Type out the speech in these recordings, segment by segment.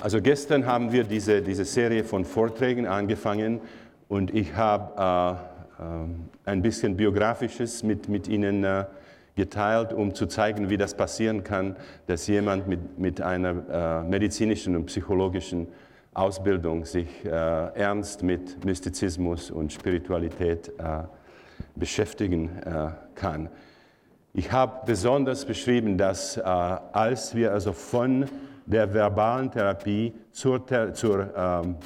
also gestern haben wir diese, diese Serie von Vorträgen angefangen und ich habe äh, äh, ein bisschen biografisches mit, mit Ihnen äh, geteilt, um zu zeigen, wie das passieren kann, dass jemand mit, mit einer äh, medizinischen und psychologischen Ausbildung sich äh, ernst mit Mystizismus und Spiritualität äh, beschäftigen kann. Ich habe besonders beschrieben, dass als wir also von der verbalen Therapie zur, zur ähm,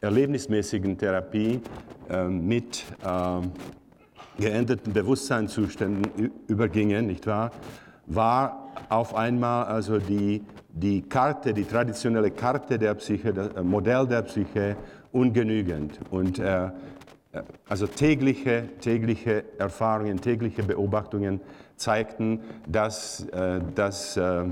erlebnismäßigen Therapie äh, mit ähm, geänderten Bewusstseinszuständen übergingen, nicht wahr, war auf einmal also die, die Karte, die traditionelle Karte der Psyche, das äh, Modell der Psyche ungenügend. Und äh, also tägliche, tägliche Erfahrungen, tägliche Beobachtungen zeigten, dass, äh, dass äh,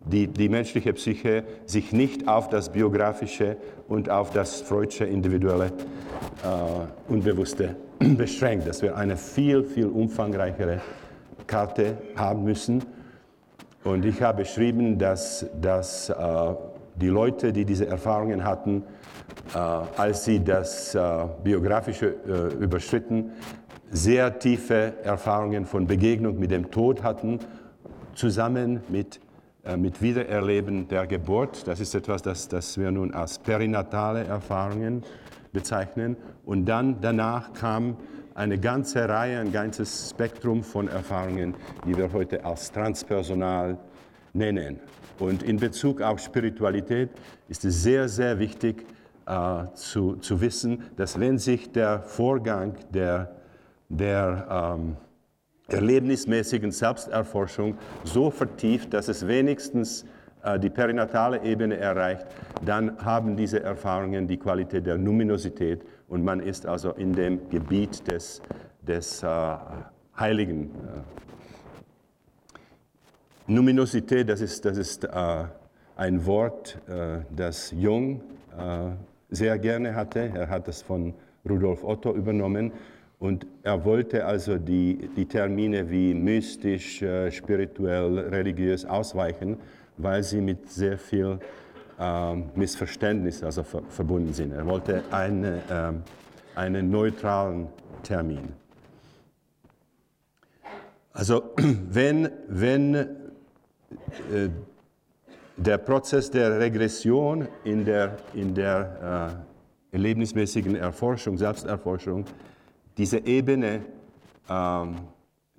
die, die menschliche Psyche sich nicht auf das biografische und auf das freudsche individuelle äh, Unbewusste beschränkt, dass wir eine viel, viel umfangreichere Karte haben müssen. Und ich habe beschrieben, dass, dass äh, die Leute, die diese Erfahrungen hatten, äh, als sie das äh, biografische überschritten, sehr tiefe Erfahrungen von Begegnung mit dem Tod hatten, zusammen mit äh, mit Wiedererleben der Geburt. Das ist etwas, das, das wir nun als perinatale Erfahrungen bezeichnen. Und dann danach kam eine ganze Reihe, ein ganzes Spektrum von Erfahrungen, die wir heute als transpersonal nennen. Und in Bezug auf Spiritualität ist es sehr, sehr wichtig äh, zu, zu wissen, dass wenn sich der Vorgang der, der ähm, erlebnismäßigen Selbsterforschung so vertieft, dass es wenigstens äh, die perinatale Ebene erreicht, dann haben diese Erfahrungen die Qualität der Numinosität und man ist also in dem Gebiet des, des äh, Heiligen. Numinosität, das ist, das ist äh, ein Wort, äh, das Jung äh, sehr gerne hatte. Er hat es von Rudolf Otto übernommen. Und er wollte also die, die Termine wie mystisch, äh, spirituell, religiös ausweichen, weil sie mit sehr viel äh, Missverständnis also ver verbunden sind. Er wollte eine, äh, einen neutralen Termin. Also wenn, wenn äh, der Prozess der Regression in der, in der äh, erlebnismäßigen Erforschung, Selbsterforschung, diese Ebene ähm,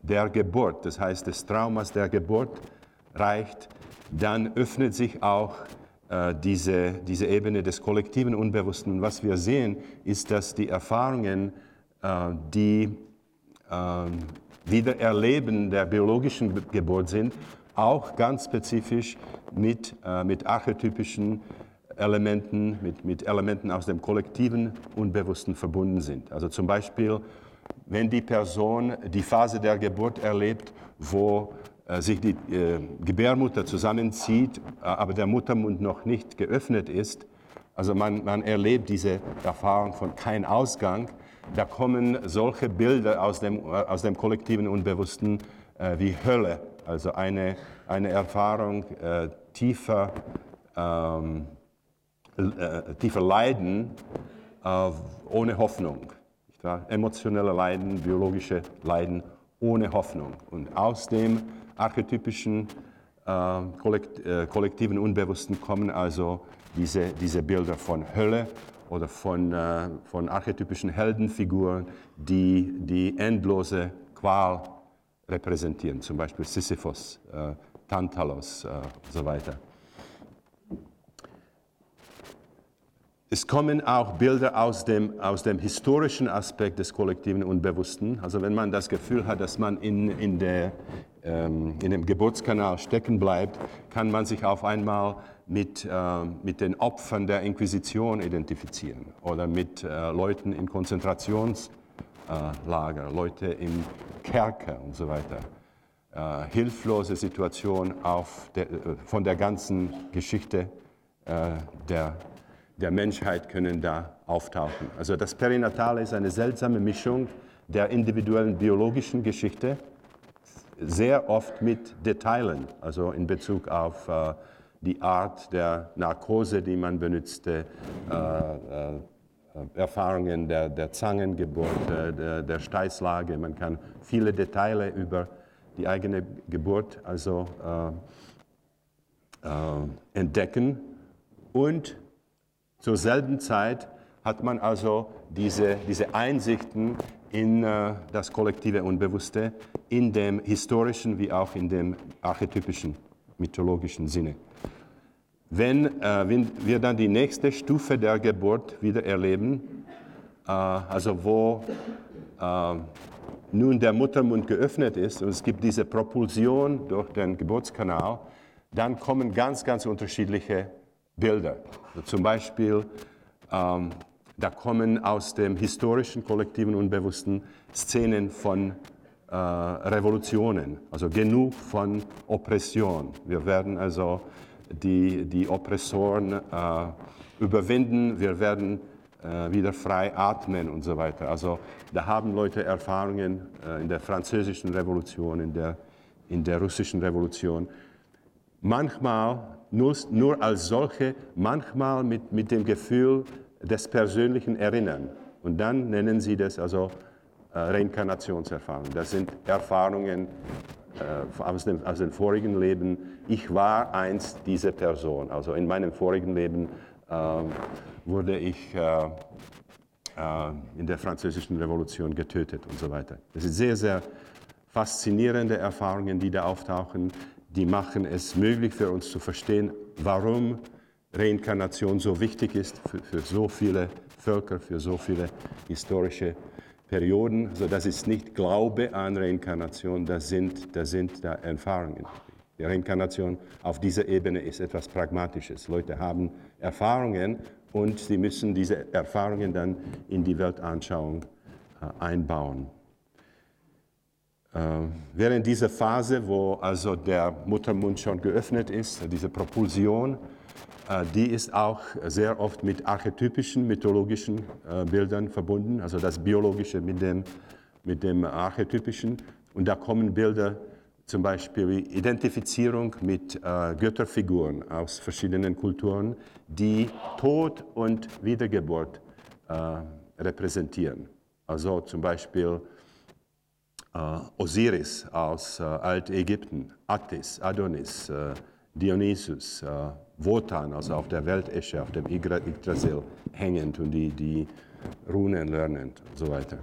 der Geburt, das heißt des Traumas der Geburt, reicht, dann öffnet sich auch äh, diese, diese Ebene des kollektiven Unbewussten. Und was wir sehen, ist, dass die Erfahrungen, äh, die äh, Wiedererleben der biologischen Geburt sind, auch ganz spezifisch mit, äh, mit archetypischen Elementen, mit, mit Elementen aus dem kollektiven Unbewussten verbunden sind. Also zum Beispiel, wenn die Person die Phase der Geburt erlebt, wo äh, sich die äh, Gebärmutter zusammenzieht, äh, aber der Muttermund noch nicht geöffnet ist, also man, man erlebt diese Erfahrung von kein Ausgang, da kommen solche Bilder aus dem, äh, aus dem kollektiven Unbewussten äh, wie Hölle, also eine, eine Erfahrung äh, tiefer ähm, äh, tiefe Leiden äh, ohne Hoffnung. Emotionelle Leiden, biologische Leiden ohne Hoffnung. Und aus dem archetypischen äh, kollektiven Unbewussten kommen also diese, diese Bilder von Hölle oder von, von archetypischen Heldenfiguren, die die endlose Qual repräsentieren, zum Beispiel Sisyphos, Tantalos und so weiter. Es kommen auch Bilder aus dem, aus dem historischen Aspekt des kollektiven Unbewussten. Also wenn man das Gefühl hat, dass man in, in, der, ähm, in dem Geburtskanal stecken bleibt, kann man sich auf einmal mit, äh, mit den Opfern der Inquisition identifizieren oder mit äh, Leuten in Konzentrationslager, äh, Leute im Kerker und so weiter. Äh, hilflose Situation auf der, äh, von der ganzen Geschichte äh, der der Menschheit können da auftauchen. Also das Perinatale ist eine seltsame Mischung der individuellen biologischen Geschichte sehr oft mit Detailen, also in Bezug auf äh, die Art der Narkose, die man benutzte, äh, äh, Erfahrungen der, der Zangengeburt, der, der Steißlage. Man kann viele Details über die eigene Geburt also äh, äh, entdecken. Und zur selben Zeit hat man also diese, diese Einsichten in äh, das kollektive Unbewusste, in dem historischen wie auch in dem archetypischen, mythologischen Sinne. Wenn, äh, wenn wir dann die nächste Stufe der Geburt wieder erleben, äh, also wo äh, nun der Muttermund geöffnet ist und es gibt diese Propulsion durch den Geburtskanal, dann kommen ganz, ganz unterschiedliche Bilder. Also zum Beispiel, ähm, da kommen aus dem historischen, kollektiven Unbewussten Szenen von äh, Revolutionen, also genug von Oppression. Wir werden also die, die Oppressoren äh, überwinden, wir werden äh, wieder frei atmen und so weiter. Also da haben Leute Erfahrungen äh, in der französischen Revolution, in der, in der russischen Revolution. Manchmal nur, nur als solche, manchmal mit, mit dem Gefühl des persönlichen Erinnern. Und dann nennen sie das also äh, Reinkarnationserfahrungen. Das sind Erfahrungen, äh, aus, dem, aus dem vorigen Leben, ich war einst diese Person. Also in meinem vorigen Leben äh, wurde ich äh, äh, in der französischen Revolution getötet und so weiter. Das sind sehr, sehr faszinierende Erfahrungen, die da auftauchen. Die machen es möglich für uns zu verstehen, warum Reinkarnation so wichtig ist für, für so viele Völker, für so viele historische Perioden. Also das ist nicht Glaube an Reinkarnation, das sind, das sind da Erfahrungen. Die Reinkarnation auf dieser Ebene ist etwas Pragmatisches. Leute haben Erfahrungen und sie müssen diese Erfahrungen dann in die Weltanschauung äh, einbauen. Äh, während dieser Phase, wo also der Muttermund schon geöffnet ist, diese Propulsion, äh, die ist auch sehr oft mit archetypischen, mythologischen äh, Bildern verbunden, also das Biologische mit dem, mit dem Archetypischen. Und da kommen Bilder, zum Beispiel wie Identifizierung mit äh, Götterfiguren aus verschiedenen Kulturen, die Tod und Wiedergeburt repräsentieren. Also zum Beispiel Osiris aus Altägypten, Attis, Adonis, Dionysus, Wotan, also auf der Weltesche, auf dem Yggdrasil hängend und die, die Runen lernend und so weiter.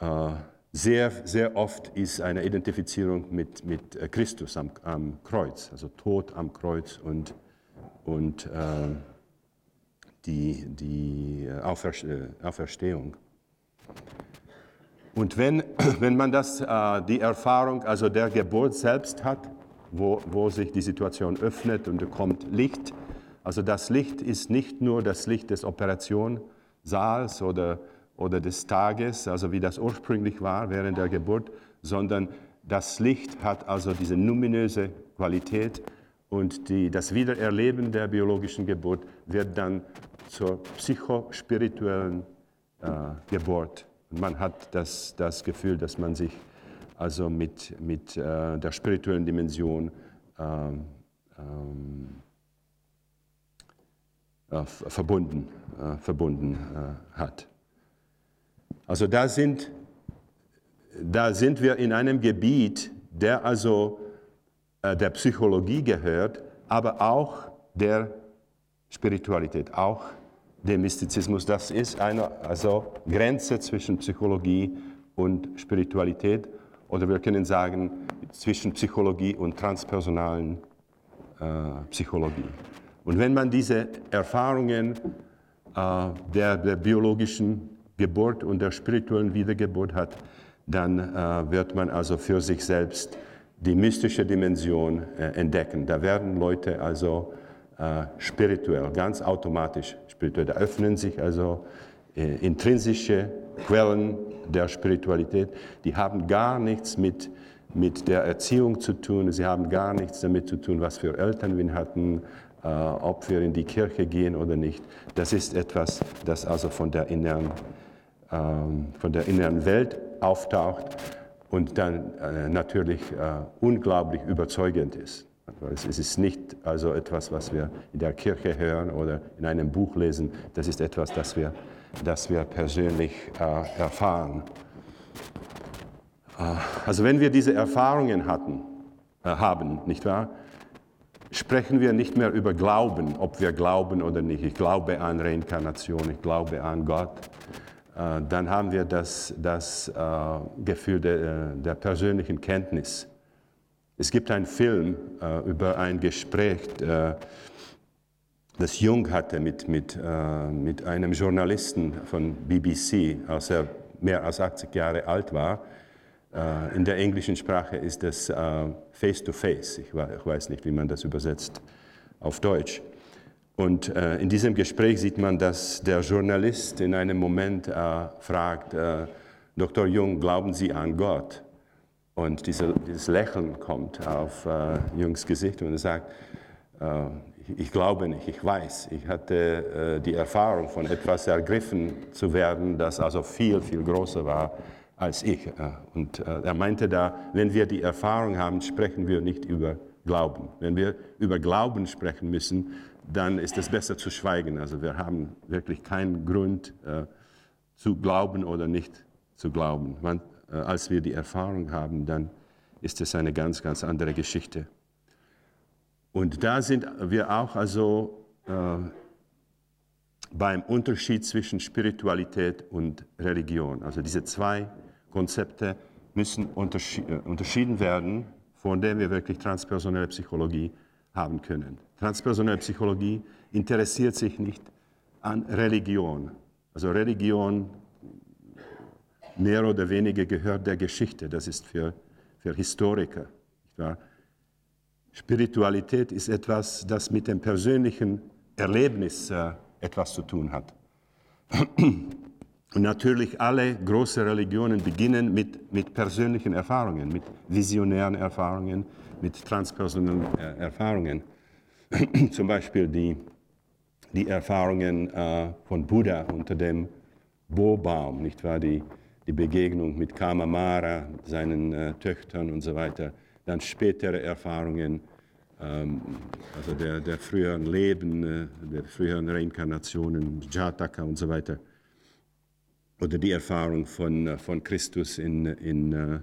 Äh, sehr, sehr oft ist eine Identifizierung mit, mit äh, Christus am, am Kreuz, also Tod am Kreuz und, und äh, die, die Auferstehung. Und wenn, wenn man das, die Erfahrung also der Geburt selbst hat, wo, wo sich die Situation öffnet und kommt Licht. Also das Licht ist nicht nur das Licht des Operationssaals oder, oder des Tages, also wie das ursprünglich war während der Geburt, sondern das Licht hat also diese numinöse Qualität und die, das Wiedererleben der biologischen Geburt wird dann zur psychospirituellen äh, Geburt. Und man hat das, das Gefühl, dass man sich also mit, mit äh, der spirituellen Dimension ähm, ähm, äh, verbunden, äh, verbunden äh, hat. Also da sind, da sind wir in einem Gebiet, der also äh, der Psychologie gehört, aber auch der Spiritualität, auch dem Mystizismus. Das ist eine also Grenze zwischen Psychologie und Spiritualität oder wir können sagen zwischen Psychologie und transpersonalen äh, Psychologie. Und wenn man diese Erfahrungen äh, der, der, biologischen Geburt und der spirituellen Wiedergeburt hat, dann äh, wird man also für sich selbst die mystische Dimension äh, entdecken. Da werden Leute also äh, spirituell, ganz automatisch spirituell. Da öffnen sich also äh, intrinsische Quellen der Spiritualität, die haben gar nichts mit, mit der Erziehung zu tun, sie haben gar nichts damit zu tun, was für Eltern wir hatten, äh, ob wir in die Kirche gehen oder nicht. Das ist etwas, das also von der inneren, ähm, von der inneren Welt auftaucht und dann äh, natürlich äh, unglaublich überzeugend ist. Es ist nicht also etwas, was wir in der Kirche hören oder in einem Buch lesen, das ist etwas, das wir, das wir persönlich äh, erfahren. Äh, also wenn wir diese Erfahrungen hatten, äh, haben, nicht wahr, sprechen wir nicht mehr über Glauben, ob wir glauben oder nicht. Ich glaube an Reinkarnation, ich glaube an Gott. Äh, dann haben wir das, das äh, Gefühl der, der persönlichen Kenntnis. Es gibt einen Film über ein Gespräch, das Jung hatte mit, mit, mit einem Journalisten von BBC, als er mehr als 80 Jahre alt war. In der englischen Sprache ist das Face-to-Face. -face. Ich weiß nicht, wie man das übersetzt auf Deutsch. Und äh, in diesem Gespräch sieht man, dass der Journalist in einem Moment äh, fragt, äh, Dr. Jung, glauben Sie an Gott? Und diese, dieses Lächeln kommt auf äh, Jungs Gesicht und er sagt, ich, äh, ich, glaube nicht, ich weiß. Ich hatte äh, die Erfahrung von etwas ergriffen zu werden, das also viel, viel größer war als ich. Und er meinte da, wenn wir die Erfahrung haben, sprechen wir nicht über Glauben. Wenn wir über Glauben sprechen müssen, dann ist es besser zu schweigen. Also wir haben wirklich keinen Grund äh, zu glauben oder nicht zu glauben. Man, äh, als wir die Erfahrung haben, dann ist es eine ganz, ganz andere Geschichte. Und da sind wir auch also äh, beim Unterschied zwischen Spiritualität und Religion. Also diese zwei Konzepte müssen unterschied, äh, unterschieden werden, von denen wir wirklich transpersonelle Psychologie haben können. Transpersonelle Psychologie interessiert sich nicht an Religion. Also Religion mehr oder weniger gehört der Geschichte. Das ist für, für Historiker. Spiritualität ist etwas, das mit dem persönlichen Erlebnis äh, etwas zu tun hat. Und natürlich alle großen Religionen beginnen mit, mit persönlichen Erfahrungen, mit visionären Erfahrungen, mit transpersonellen äh, Erfahrungen. Zum Beispiel die, die Erfahrungen äh, von Buddha unter dem Bobaum, nicht wahr? Die, die Begegnung mit Kamamara, seinen äh, Töchtern und so weiter. Dann spätere Erfahrungen, ähm, also der, der früheren Leben, äh, der früheren Reinkarnationen, Jataka und so weiter. Oder die Erfahrung von, äh, von Christus in, in äh,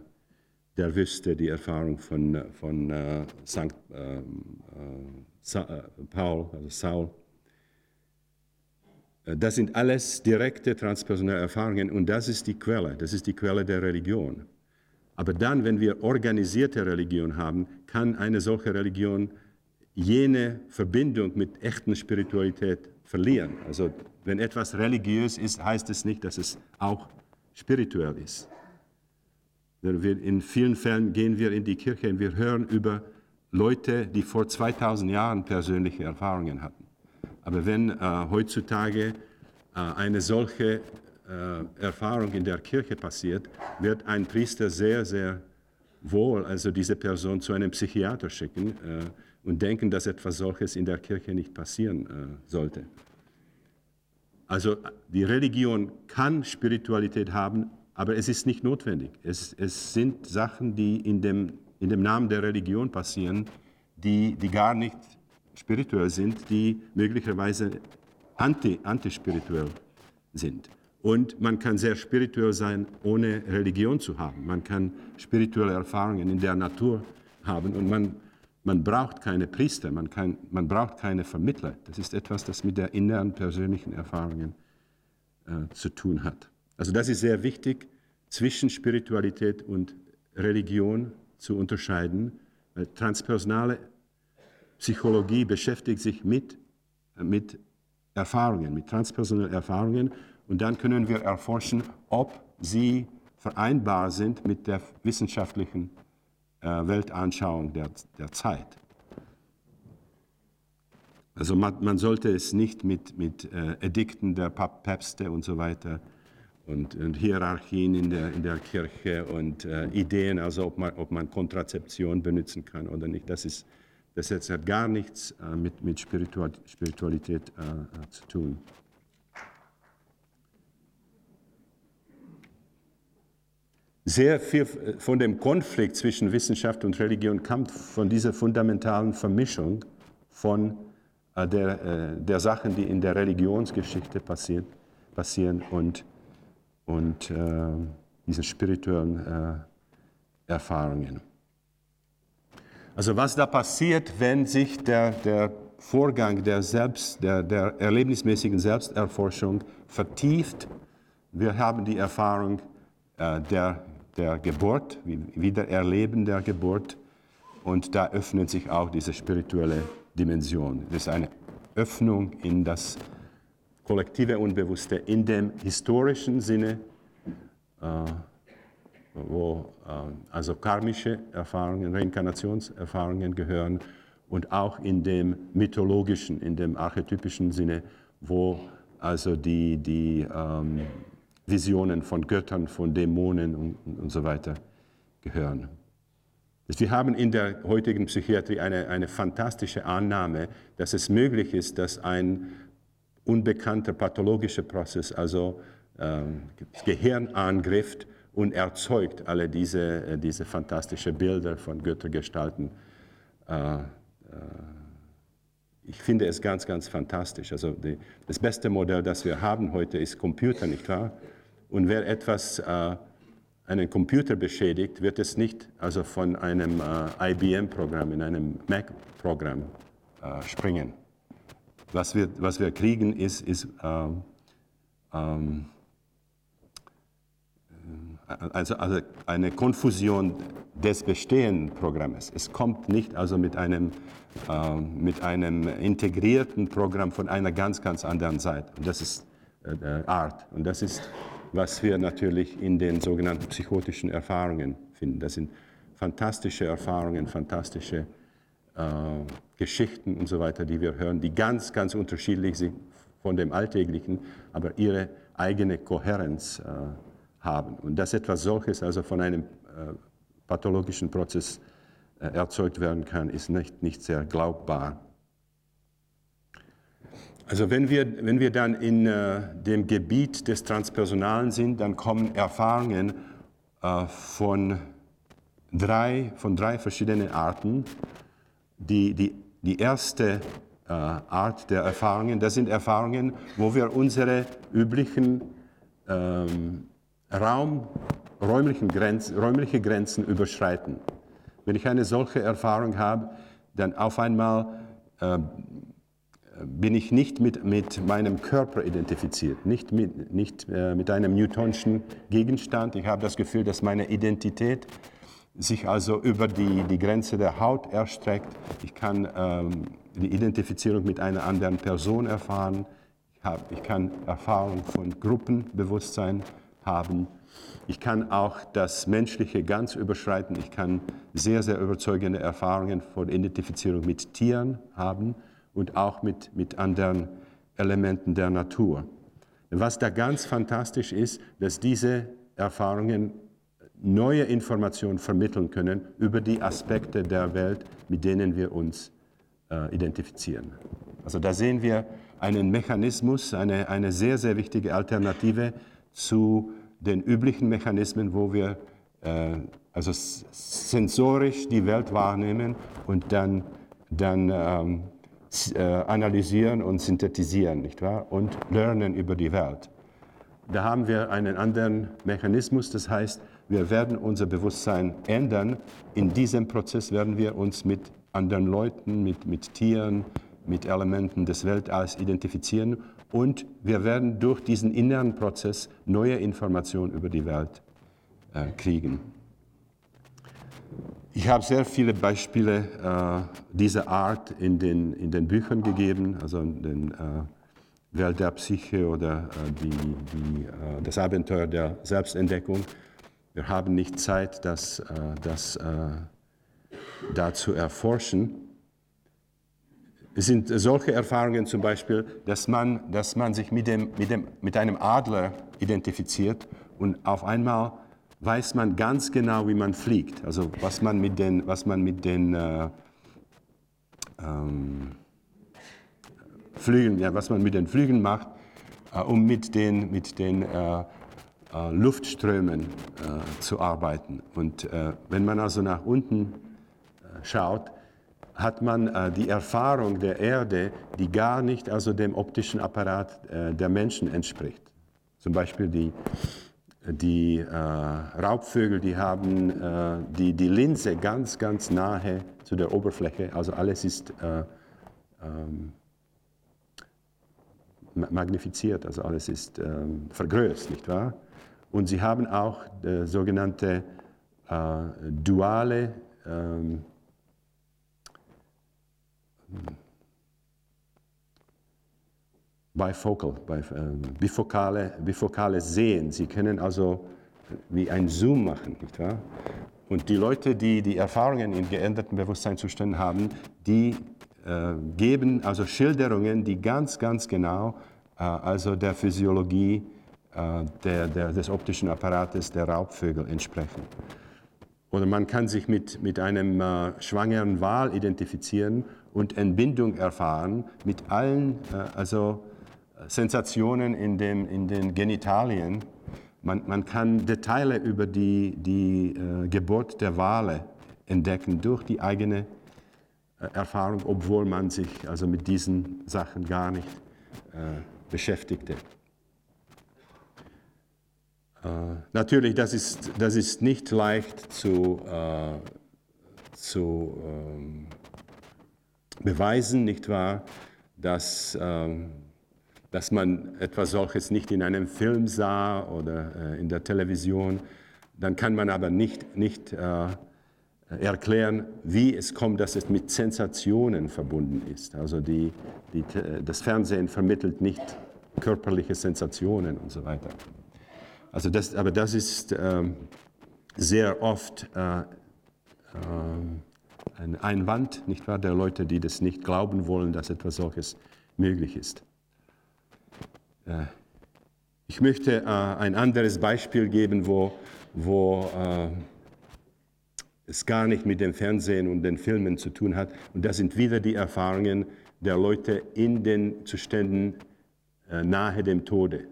der Wüste, die Erfahrung von, von äh, St. Äh, äh, Paul, also Saul. Äh, das sind alles direkte transpersonelle Erfahrungen und das ist die Quelle, das ist die Quelle der Religion. Aber dann, wenn wir organisierte Religion haben, kann eine solche Religion jene Verbindung mit echten Spiritualität verlieren. Also wenn etwas religiös ist, heißt es nicht, dass es auch spirituell ist. In vielen Fällen gehen wir in die Kirche und wir hören über Leute, die vor 2000 Jahren persönliche Erfahrungen hatten. Aber wenn äh, heutzutage äh, eine solche äh, Erfahrung in der Kirche passiert, wird ein Priester sehr, sehr wohl also diese Person zu einem Psychiater schicken äh, und denken, dass etwas solches in der Kirche nicht passieren äh, sollte. Also die Religion kann Spiritualität haben, aber es ist nicht notwendig. Es, es sind Sachen, die in dem, in dem Namen der Religion passieren, die, die gar nicht spirituell sind, die möglicherweise anti, antispirituell sind. Und man kann sehr spirituell sein, ohne Religion zu haben. Man kann spirituelle Erfahrungen in der Natur haben und man, man braucht keine Priester, man, kann, man braucht keine Vermittler. Das ist etwas, das mit der inneren persönlichen Erfahrungen äh, zu tun hat. Also das ist sehr wichtig, zwischen Spiritualität und Religion zu unterscheiden, weil transpersonale Psychologie beschäftigt sich mit, mit Erfahrungen, mit transpersonalen Erfahrungen und dann können wir erforschen, ob sie vereinbar sind mit der wissenschaftlichen äh, Weltanschauung der, der Zeit. Also man, man, sollte es nicht mit, mit äh, Edikten der Päpste und so weiter und, und Hierarchien in der, in der Kirche und äh, Ideen, also ob man, ob man Kontrazeption benutzen kann oder nicht. Das, ist, das hat gar nichts äh, mit, mit Spiritualität äh, äh, zu tun. sehr viel von dem Konflikt zwischen Wissenschaft und Religion kommt von dieser fundamentalen Vermischung von äh, der, äh, der Sachen, die in der Religionsgeschichte passieren, passieren und, und äh, diesen spirituellen äh, Erfahrungen. Also was da passiert, wenn sich der, der Vorgang der, Selbst, der, der erlebnismäßigen Selbsterforschung vertieft. Wir haben die Erfahrung äh, der, der Geburt, Wiedererleben der Geburt und da öffnet sich auch diese spirituelle Dimension. Das ist eine Öffnung in das kollektive Unbewusste in dem historischen Sinne, äh, wo äh, also karmische Erfahrungen, Reinkarnationserfahrungen gehören und auch in dem mythologischen, in dem archetypischen Sinne, wo also die, die ähm, Visionen von Göttern, von Dämonen und, und so weiter gehören. Wir haben in der heutigen Psychiatrie eine, eine fantastische Annahme, dass es möglich ist, dass ein unbekannter pathologischer Prozess, also ähm, das Gehirn angrifft und erzeugt alle diese, äh, diese fantastischen Bilder von Göttergestalten. Äh, äh, ich finde es ganz, ganz fantastisch. Also die, das beste Modell, das wir haben heute, ist Computer, nicht wahr? Und wer etwas einen Computer beschädigt, wird es nicht also von einem IBM-Programm in einem Mac-Programm springen. Was wir, was wir kriegen, ist, ist ähm, ähm, also, also eine Konfusion des bestehenden Programmes. Es kommt nicht also mit einem, äh, mit einem integrierten Programm von einer ganz, ganz anderen Seite. Und das ist äh, Art. Und das ist was wir natürlich in den sogenannten psychotischen Erfahrungen finden. Das sind fantastische Erfahrungen, fantastische äh, Geschichten und so weiter, die wir hören, die ganz, ganz unterschiedlich sind von dem Alltäglichen, aber ihre eigene Kohärenz äh, haben. Und dass etwas solches also von einem äh, pathologischen Prozess äh, erzeugt werden kann, ist nicht, nicht sehr glaubbar. Also wenn wir, wenn wir dann in äh, dem Gebiet des Transpersonalen sind, dann kommen Erfahrungen äh, von, drei, von drei verschiedenen Arten. Die, die, die erste äh, Art der Erfahrungen, das sind Erfahrungen, wo wir unsere üblichen ähm, Raum, räumlichen Grenz, räumliche Grenzen überschreiten. Wenn ich eine solche Erfahrung habe, dann auf einmal äh, bin ich nicht mit, mit meinem Körper identifiziert, nicht, mit, nicht äh, mit einem Newtonschen Gegenstand. Ich habe das Gefühl, dass meine Identität sich also über die, die Grenze der Haut erstreckt. Ich kann ähm, die Identifizierung mit einer anderen Person erfahren. Ich, hab, ich kann Erfahrung von Gruppenbewusstsein haben. Ich kann auch das Menschliche ganz überschreiten. Ich kann sehr, sehr überzeugende Erfahrungen von Identifizierung mit Tieren haben und auch mit, mit anderen Elementen der Natur. Was da ganz fantastisch ist, dass diese Erfahrungen neue Informationen vermitteln können über die Aspekte der Welt, mit denen wir uns äh, identifizieren. Also da sehen wir einen Mechanismus, eine, eine sehr, sehr wichtige Alternative zu den üblichen Mechanismen, wo wir äh, also sensorisch die Welt wahrnehmen und dann, dann ähm, äh, analysieren und synthetisieren, nicht wahr? Und lernen über die Welt. Da haben wir einen anderen Mechanismus, das heißt, wir werden unser Bewusstsein ändern. In diesem Prozess werden wir uns mit anderen Leuten, mit, mit Tieren, mit Elementen des Weltalls identifizieren und wir werden durch diesen inneren Prozess neue Informationen über die Welt äh, kriegen. Ich habe sehr viele Beispiele äh, dieser Art in den, in den Büchern gegeben, also in den äh, Welt der Psyche oder äh, die, die, äh, das Abenteuer der Selbstentdeckung. Wir haben nicht Zeit, das, äh, das da zu erforschen. Es sind solche Erfahrungen zum Beispiel, dass man, dass man sich mit, dem, mit, dem, mit einem Adler identifiziert und auf einmal weiß man ganz genau, wie man fliegt. Also was man mit den, was man mit den äh, ähm, Flügeln, ja, was man mit den Flügeln macht, äh, um mit den, mit den äh, äh, Luftströmen äh, zu arbeiten. Und äh, wenn man also nach unten äh, schaut, hat man äh, die Erfahrung der Erde, die gar nicht also dem optischen Apparat äh, der Menschen entspricht. Zum Beispiel die, die Raubvögel, die haben die, die Linse ganz, ganz nahe zu der Oberfläche. Also alles ist ähm, magnifiziert, also alles ist ähm, vergrößert, nicht wahr? Und sie haben auch äh, sogenannte äh, duale ähm, bifocal, bif äh, bifokale, bifokale Sehen. Sie können also wie ein Zoom machen, nicht wahr? Und die Leute, die die Erfahrungen in geänderten Bewusstseinszuständen haben, die äh, geben also Schilderungen, die ganz, ganz genau äh, also der Physiologie äh, der, der, des optischen Apparates der Raubvögel entsprechen. Oder man kann sich mit, mit einem äh, schwangeren Wal identifizieren und Entbindung erfahren mit allen äh, also Sensationen in, dem, in den Genitalien. Man, man kann Details über die, die äh, Geburt der Wale entdecken durch die eigene äh, Erfahrung, obwohl man sich also mit diesen Sachen gar nicht äh, beschäftigte. Äh, natürlich, das ist, das ist nicht leicht zu, äh, zu ähm, beweisen, nicht wahr, dass, ähm, dass man etwas solches nicht in einem Film sah oder äh, in der Television. Dann kann man aber nicht, nicht äh, erklären, wie es kommt, dass es mit Sensationen verbunden ist. Also die, die, das Fernsehen vermittelt nicht körperliche Sensationen und so weiter. Also das, aber das ist ähm, sehr oft äh, äh, ein Einwand, nicht wahr, der Leute, die das nicht glauben wollen, dass etwas solches möglich ist. Äh, ich möchte äh, ein anderes Beispiel geben, wo, wo äh, es gar nicht mit dem Fernsehen und den Filmen zu tun hat. Und das sind wieder die Erfahrungen der Leute in den Zuständen nahe dem Tode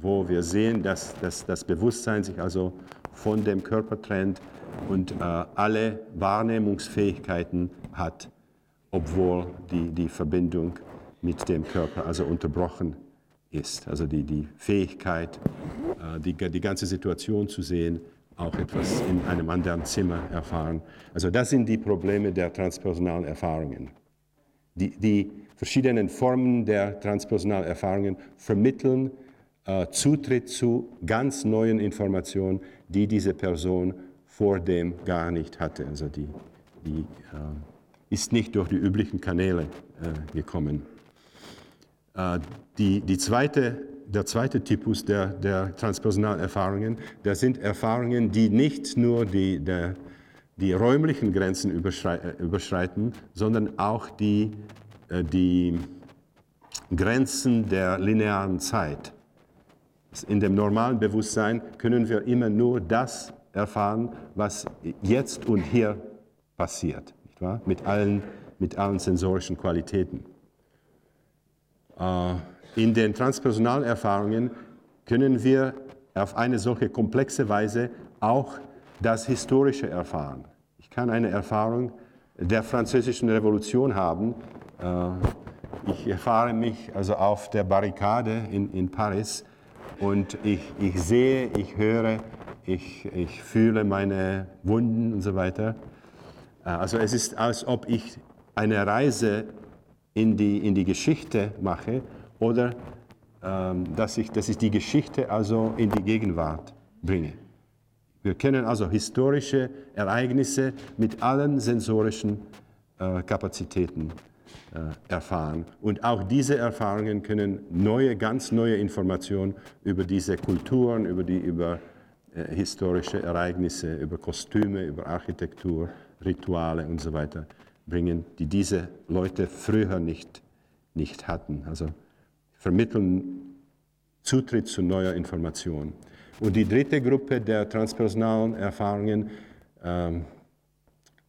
wo wir sehen, dass, dass das Bewusstsein sich also von dem Körper trennt und äh, alle Wahrnehmungsfähigkeiten hat, obwohl die, die Verbindung mit dem Körper also unterbrochen ist. Also die, die Fähigkeit, äh, die, die ganze Situation zu sehen, auch etwas in einem anderen Zimmer erfahren. Also das sind die Probleme der transpersonalen Erfahrungen. Die, die verschiedenen Formen der transpersonalen Erfahrungen vermitteln äh, Zutritt zu ganz neuen Informationen, die diese Person vor dem gar nicht hatte. Also die, die äh, ist nicht durch die üblichen Kanäle äh, gekommen. Äh, die, die zweite, der zweite Typus der, der transpersonalen Erfahrungen, das sind Erfahrungen, die nicht nur die, der, die räumlichen Grenzen überschreiten, sondern auch die, die Grenzen der linearen Zeit. In dem normalen Bewusstsein können wir immer nur das erfahren, was jetzt und hier passiert, nicht wahr? Mit, allen, mit allen sensorischen Qualitäten. Äh, in den transpersonalen Erfahrungen können wir auf eine solche komplexe Weise auch das Historische erfahren. Ich kann eine Erfahrung der französischen Revolution haben. Äh, ich erfahre mich also auf der Barrikade in, in Paris und ich, ich sehe, ich höre, ich, ich fühle meine Wunden und so weiter. Äh, also es ist, als ob ich eine Reise in die, in die Geschichte mache oder ähm, dass, ich, dass ich die Geschichte also in die Gegenwart bringe. Wir kennen also historische Ereignisse mit allen sensorischen äh, Kapazitäten äh, erfahren. Und auch diese Erfahrungen können neue, ganz neue Informationen über diese Kulturen, über die über äh, historische Ereignisse, über Kostüme, über Architektur, Rituale und so weiter bringen, die diese Leute früher nicht, nicht hatten. Also vermitteln Zutritt zu neuer Information. Und die dritte Gruppe der transpersonalen Erfahrungen, ähm,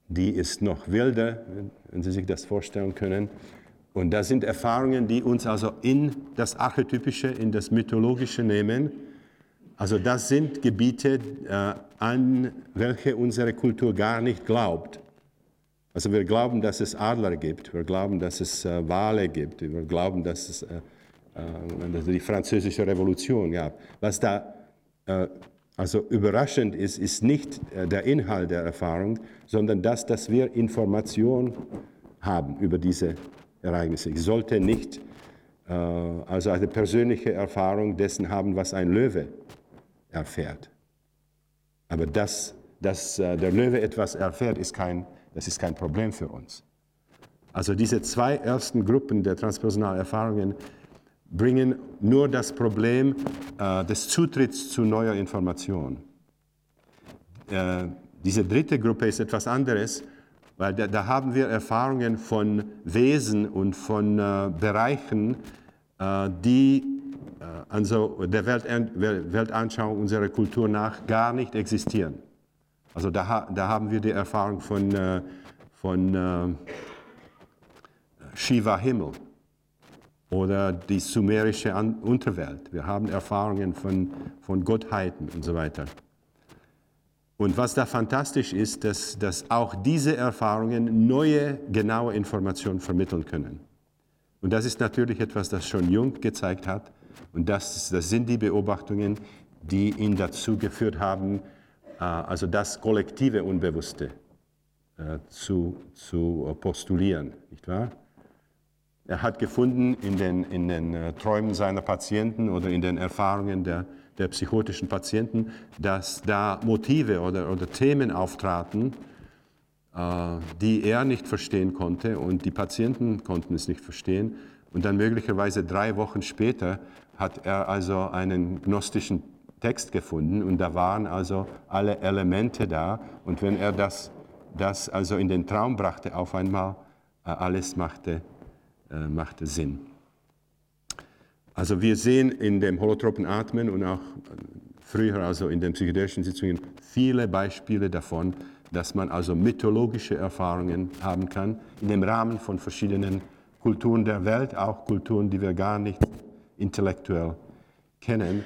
die ist noch wilder, wenn Sie sich das vorstellen können. Und das sind Erfahrungen, die uns also in das Archetypische, in das Mythologische nehmen, Also das sind Gebiete, äh, an welche unsere Kultur gar nicht glaubt. Also wir glauben, dass es Adler gibt, wir glauben, dass es äh, Wale gibt, wir glauben, dass es äh, die französische Revolution gab. Was da also überraschend ist, ist nicht der Inhalt der Erfahrung, sondern das, dass wir Information haben über diese Ereignisse. Ich sollte nicht also eine persönliche Erfahrung dessen haben, was ein Löwe erfährt. Aber dass, dass äh, der Löwe etwas erfährt, ist kein, das ist kein Problem für uns. Also diese zwei ersten Gruppen der transpersonalen Erfahrungen bringen nur das Problem äh, des Zutritts zu neuer Information. Äh, diese dritte Gruppe ist etwas anderes, weil da, da haben wir Erfahrungen von Wesen und von äh, Bereichen, äh, die also der Welt, Weltanschauung unserer Kultur nach gar nicht existieren. Also da, da haben wir die Erfahrung von, äh, von Shiva Himmel oder die sumerische Unterwelt. Wir haben Erfahrungen von, von Gottheiten und so weiter. Und was da fantastisch ist, dass, dass auch diese Erfahrungen neue, genaue Informationen vermitteln können. Und das ist natürlich etwas, das schon Jung gezeigt hat. Und das, das sind die Beobachtungen, die ihn dazu geführt haben, äh, also das kollektive Unbewusste äh, zu, zu postulieren. Nicht wahr? Er hat gefunden in den, in den äh, Träumen seiner Patienten oder in den Erfahrungen der, der psychotischen Patienten, dass da Motive oder, oder Themen auftraten, die er nicht verstehen konnte und die Patienten konnten es nicht verstehen. Und dann möglicherweise drei Wochen später hat er also einen gnostischen Text gefunden und da waren also alle Elemente da. Und wenn er das, das also in den Traum brachte, auf einmal äh, alles machte äh, machte Sinn. Also wir sehen in dem holotropen Atmen und auch früher also in den psychedelischen Sitzungen viele Beispiele davon, dass man also mythologische Erfahrungen haben kann in dem Rahmen von verschiedenen Kulturen der Welt, auch Kulturen, die wir gar nicht intellektuell kennen.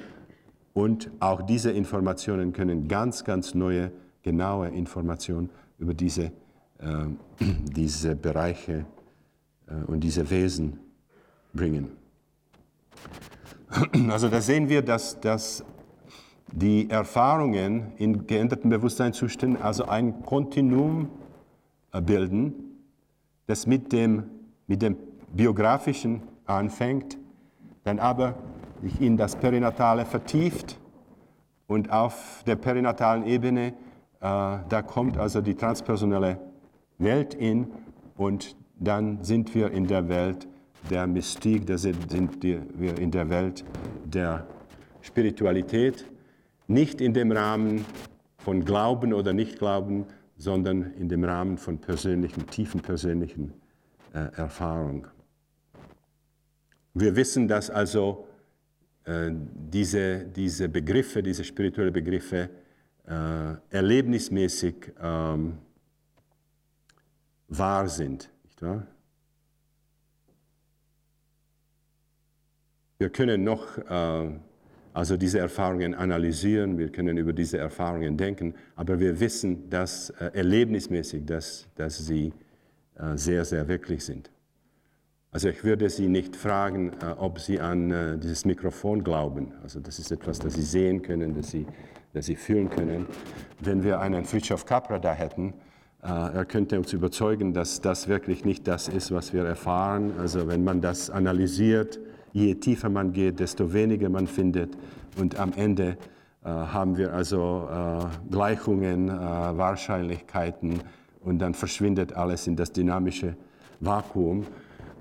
Und auch diese Informationen können ganz, ganz neue, genaue Informationen über diese, äh, diese Bereiche äh, und diese Wesen bringen. Also da sehen wir, dass, dass die Erfahrungen in geänderten Bewusstseinszuständen also ein Kontinuum äh, bilden, das mit dem, mit dem Biografischen anfängt, dann aber sich in das Perinatale vertieft und auf der perinatalen Ebene, äh, da kommt also die transpersonelle Welt in und dann sind wir in der Welt der Mystik, da sind, wir in der Welt der Spiritualität, nicht in dem Rahmen von Glauben oder Nichtglauben, sondern in dem Rahmen von persönlichen, tiefen persönlichen äh, Erfahrung. Wir wissen, dass also äh, diese, diese Begriffe, diese spirituellen Begriffe äh, erlebnismäßig ähm, wahr sind. Nicht wahr? Wir können noch äh, also diese Erfahrungen analysieren, wir können über diese Erfahrungen denken, aber wir wissen, dass äh, erlebnismäßig, dass, dass sie äh, sehr, sehr wirklich sind. Also ich würde Sie nicht fragen, äh, ob Sie an äh, dieses Mikrofon glauben. Also das ist etwas, das Sie sehen können, das Sie, das Sie fühlen können. Wenn wir einen Fritjof Capra da hätten, äh, er könnte uns überzeugen, dass das wirklich nicht das ist, was wir erfahren. Also wenn man das analysiert, je tiefer man geht, desto weniger man findet. Und am Ende haben wir also Gleichungen, Wahrscheinlichkeiten und dann verschwindet alles in das dynamische Vakuum.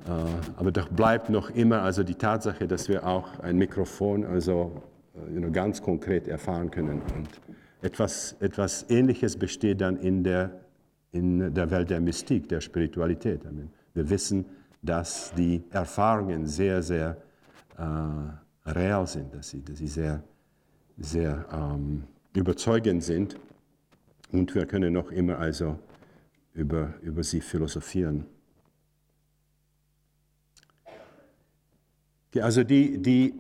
Äh, aber doch bleibt noch immer also die Tatsache, dass wir auch ein Mikrofon also know, ganz konkret erfahren können. Und etwas, etwas Ähnliches besteht dann in der in der Welt der Mystik, der Spiritualität. Wir wissen, dass die Erfahrungen sehr, sehr äh, real sind, dass sie, dass sie sehr, sehr ähm, überzeugend sind und wir können noch immer also über, über sie philosophieren. Also die, die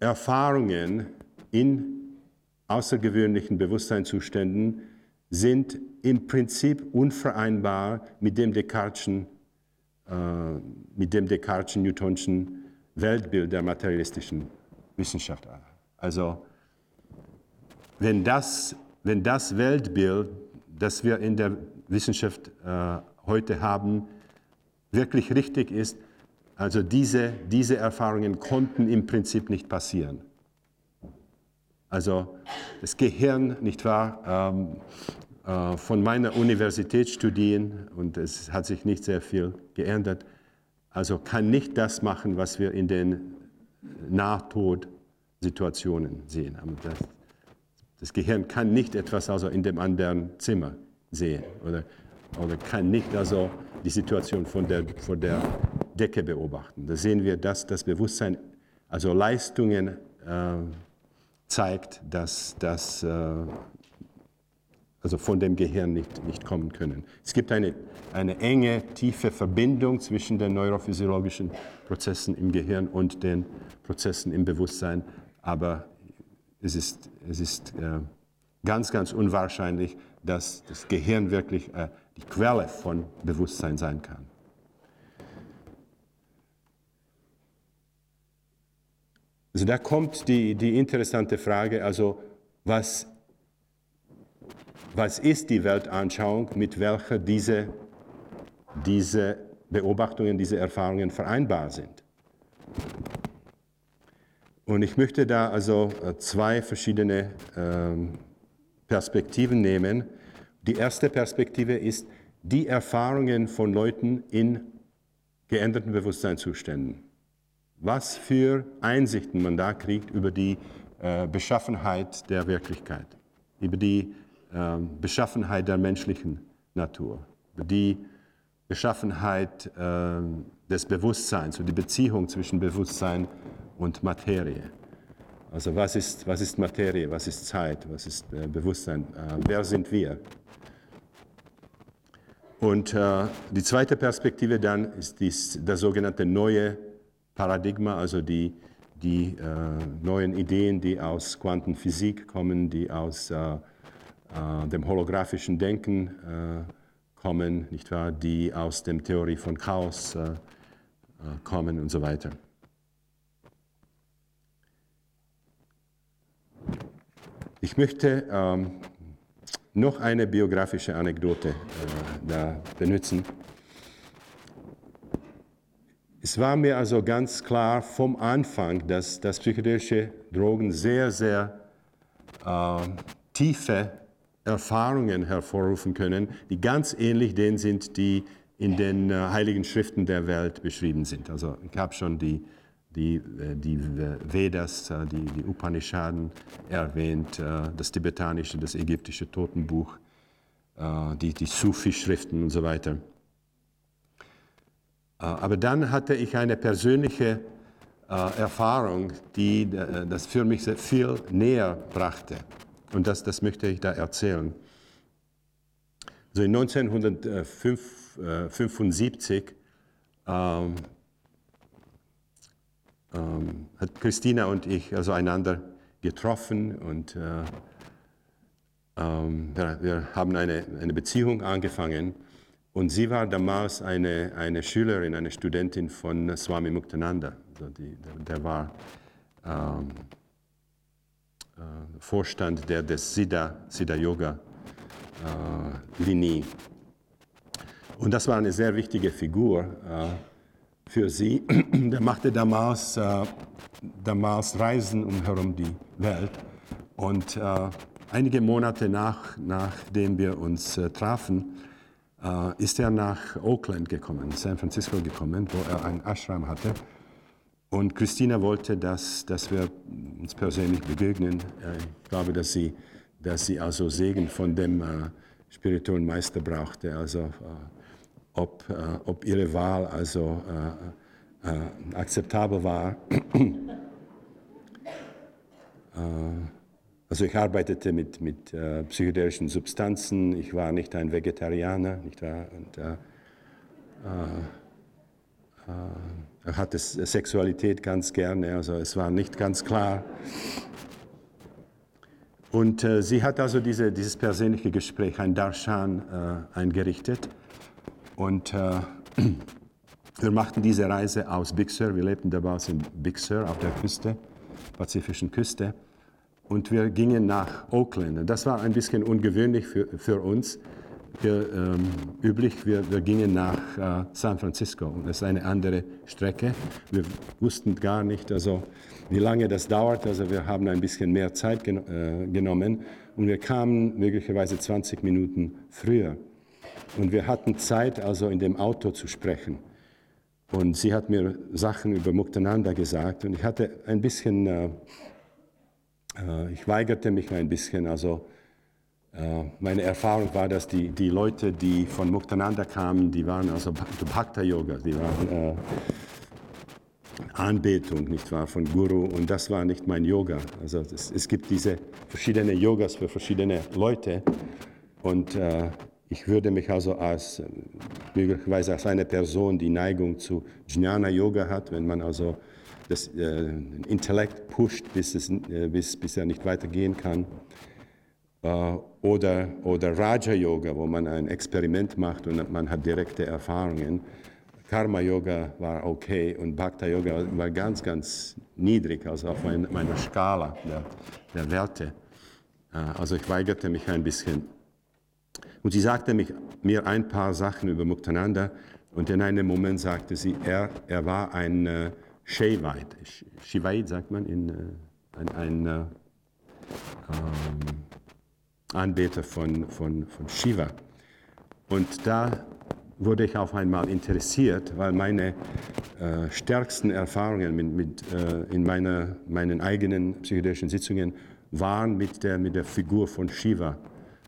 Erfahrungen in außergewöhnlichen Bewusstseinszuständen sind im Prinzip unvereinbar mit dem Descartes'chen, äh, mit dem Descartes'chen Newtonschen Weltbild der materialistischen Wissenschaft. Also wenn das, wenn das Weltbild, das wir in der Wissenschaft äh, heute haben, wirklich richtig ist, also diese, diese Erfahrungen konnten im Prinzip nicht passieren. Also das Gehirn, nicht wahr, ähm, äh, von meiner Universitätsstudien, und es hat sich nicht sehr viel geändert, also kann nicht das machen, was wir in den Nahtodsituationen sehen. Das, das, Gehirn kann nicht etwas also in dem anderen Zimmer sehen oder, oder kann nicht also die Situation von der, von der Decke beobachten. Da sehen wir, dass das Bewusstsein, also Leistungen äh, zeigt, dass das äh, also von dem Gehirn nicht, nicht kommen können. Es gibt eine, eine enge, tiefe Verbindung zwischen den neurophysiologischen Prozessen im Gehirn und den Prozessen im Bewusstsein, aber es ist, es ist äh, ganz, ganz unwahrscheinlich, dass das Gehirn wirklich äh, die Quelle von Bewusstsein sein kann. Also da kommt die, die interessante Frage, also was, was ist die Weltanschauung, mit welcher diese, diese Beobachtungen, diese Erfahrungen vereinbar sind. Und ich möchte da also äh, zwei verschiedene ähm, Perspektiven nehmen. Die erste Perspektive ist die Erfahrungen von Leuten in geänderten Bewusstseinszuständen was für Einsichten man da kriegt über die äh, Beschaffenheit der Wirklichkeit, über die äh, Beschaffenheit der menschlichen Natur, über die Beschaffenheit äh, des Bewusstseins und die Beziehung zwischen Bewusstsein und Materie. Also was ist, was ist Materie, was ist Zeit, was ist äh, Bewusstsein, äh, wer sind wir? Und äh, die zweite Perspektive dann ist dies, das sogenannte neue Paradigma, also die, die äh, neuen Ideen, die aus Quantenphysik kommen, die aus äh, äh, dem holographischen Denken äh, kommen, nicht wahr? die aus der Theorie von Chaos äh, äh, kommen und so weiter. Ich möchte ähm, noch eine biografische Anekdote da benutzen. Es war mir also ganz klar vom Anfang, dass, dass psychedelische Drogen sehr, sehr äh, tiefe Erfahrungen hervorrufen können, die ganz ähnlich denen sind, die in den äh, heiligen Schriften der Welt beschrieben sind. Also ich habe schon die, die, äh, die Vedas, äh, die, die Upanishaden erwähnt, äh, das tibetanische, das ägyptische Totenbuch, die, die Sufi-Schriften und so weiter. Äh, aber dann hatte ich eine persönliche äh, Erfahrung, die äh, das für mich sehr viel näher brachte. Und das, das möchte ich da erzählen. Also in 1975 ähm, ähm, hat Christina und ich also einander getroffen und äh, ähm, wir, wir, haben eine, eine Beziehung angefangen. Und sie war damals eine, eine Schülerin, eine Studentin von Swami Muktananda. Der, war ähm, äh, Vorstand der des Siddha, Siddha Yoga äh, Linie. Und das war eine sehr wichtige Figur äh, für sie. der machte damals, äh, damals Reisen umherum die Welt. Und äh, einige Monate nach, nachdem wir uns äh, trafen, ist er nach Oakland gekommen, San Francisco gekommen, wo er ein Ashram hatte. Und Christina wollte, dass, dass wir uns persönlich begegnen. Äh, ich glaube, dass sie, dass sie also Segen von dem äh, spirituellen Meister brauchte, also äh, ob, äh, ob ihre Wahl also äh, akzeptabel war. Also ich arbeitete mit, mit äh, psychedelischen Substanzen, ich war nicht ein Vegetarianer, nicht wahr? Und, äh, äh, er hatte Sexualität ganz gerne, also es war nicht ganz klar. Und äh, sie hat also diese, dieses persönliche Gespräch, ein Darshan, äh, eingerichtet. Und äh, wir machten diese Reise aus Big Sur. Wir lebten damals in Big Sur auf der Küste, pazifischen Küste. Und wir gingen nach Oakland. Das war ein bisschen ungewöhnlich für, für uns. Wir, ähm, üblich, wir, wir gingen nach äh, San Francisco. Und das ist eine andere Strecke. Wir wussten gar nicht, also, wie lange das dauert. Also wir haben ein bisschen mehr Zeit gen äh, genommen. Und wir kamen möglicherweise 20 Minuten früher. Und wir hatten Zeit, also in dem Auto zu sprechen. Und sie hat mir Sachen über Muktananda gesagt. Und ich hatte ein bisschen... Äh, äh, ich weigerte mich ein bisschen. Also äh, meine Erfahrung war, dass die, die Leute, die von Muktananda kamen, die waren also Bhakta Yoga, die waren äh, Anbetung, nicht wahr, von Guru und das war nicht mein Yoga. Also es, es gibt diese verschiedenen Yogas für verschiedene Leute und äh, ich würde mich also als möglicherweise als eine Person, die Neigung zu Jnana Yoga hat, wenn man also das äh, Intellekt pusht, bis, es, äh, bis, bis er nicht weitergehen kann. Äh, oder, oder Raja Yoga, wo man ein Experiment macht und man hat direkte Erfahrungen. Karma Yoga war okay und Bhakta Yoga war ganz, ganz niedrig, also auf meiner Skala der, der Werte. Äh, also ich weigerte mich ein bisschen. Und sie sagte mich, mir ein paar Sachen über Muktananda und in einem Moment sagte sie, er, er war ein Shivite. Shivite sagt man in, äh, ein, ein äh, ähm, Anbeter von, von, von Shiva. Und da wurde ich auf einmal interessiert, weil meine äh, stärksten Erfahrungen mit, mit, äh, in meiner, meinen eigenen psychedelischen Sitzungen waren mit der, mit der Figur von Shiva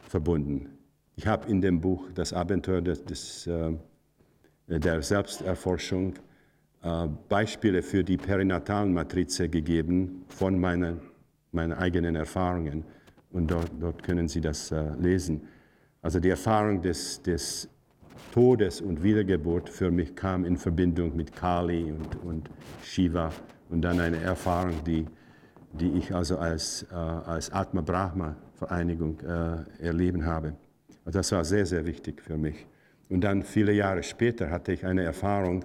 verbunden. Ich habe in dem Buch das Abenteuer des, des, äh, der Selbsterforschung Beispiele für die perinatalen Matrize gegeben von meinen, meinen eigenen Erfahrungen. Und dort, dort können Sie das äh, lesen. Also die Erfahrung des, des Todes und Wiedergeburt für mich kam in Verbindung mit Kali und, und Shiva und dann eine Erfahrung, die, die ich also als, äh, als Atma Brahma Vereinigung äh, erleben habe. Also das war sehr, sehr wichtig für mich. Und dann viele Jahre später hatte ich eine Erfahrung,